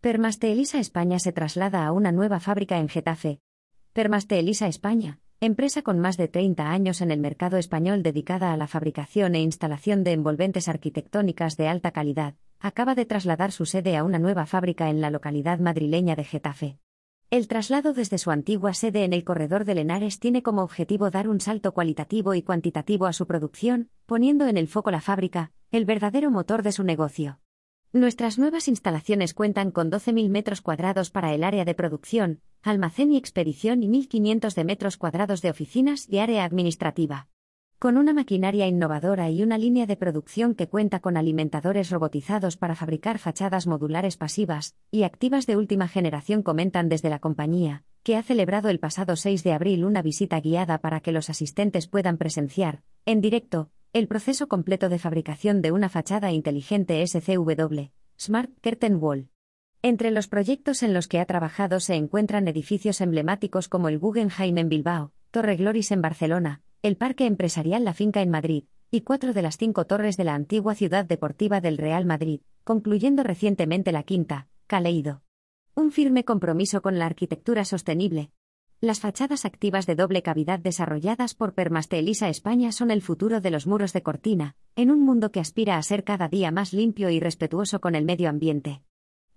Permaste Elisa España se traslada a una nueva fábrica en Getafe. Permaste Elisa España, empresa con más de 30 años en el mercado español dedicada a la fabricación e instalación de envolventes arquitectónicas de alta calidad, acaba de trasladar su sede a una nueva fábrica en la localidad madrileña de Getafe. El traslado desde su antigua sede en el corredor de Lenares tiene como objetivo dar un salto cualitativo y cuantitativo a su producción, poniendo en el foco la fábrica, el verdadero motor de su negocio. Nuestras nuevas instalaciones cuentan con 12.000 metros cuadrados para el área de producción, almacén y expedición y 1.500 de metros cuadrados de oficinas y área administrativa. Con una maquinaria innovadora y una línea de producción que cuenta con alimentadores robotizados para fabricar fachadas modulares pasivas y activas de última generación, comentan desde la compañía, que ha celebrado el pasado 6 de abril una visita guiada para que los asistentes puedan presenciar, en directo, el proceso completo de fabricación de una fachada inteligente SCW, Smart Curtain Wall. Entre los proyectos en los que ha trabajado se encuentran edificios emblemáticos como el Guggenheim en Bilbao, Torre Gloris en Barcelona, el Parque Empresarial La Finca en Madrid, y cuatro de las cinco torres de la antigua ciudad deportiva del Real Madrid, concluyendo recientemente la quinta, Caleido. Un firme compromiso con la arquitectura sostenible, las fachadas activas de doble cavidad desarrolladas por Permaste Elisa España son el futuro de los muros de cortina, en un mundo que aspira a ser cada día más limpio y respetuoso con el medio ambiente.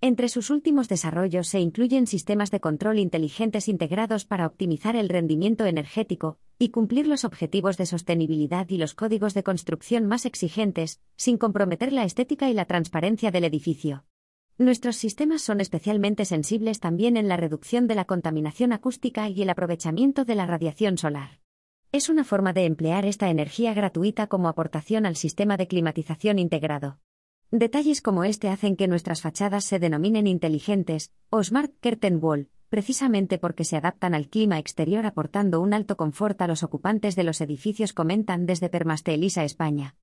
Entre sus últimos desarrollos se incluyen sistemas de control inteligentes integrados para optimizar el rendimiento energético y cumplir los objetivos de sostenibilidad y los códigos de construcción más exigentes, sin comprometer la estética y la transparencia del edificio. Nuestros sistemas son especialmente sensibles también en la reducción de la contaminación acústica y el aprovechamiento de la radiación solar. Es una forma de emplear esta energía gratuita como aportación al sistema de climatización integrado. Detalles como este hacen que nuestras fachadas se denominen inteligentes, o Smart Curtain Wall, precisamente porque se adaptan al clima exterior aportando un alto confort a los ocupantes de los edificios, comentan desde Permaste Elisa España.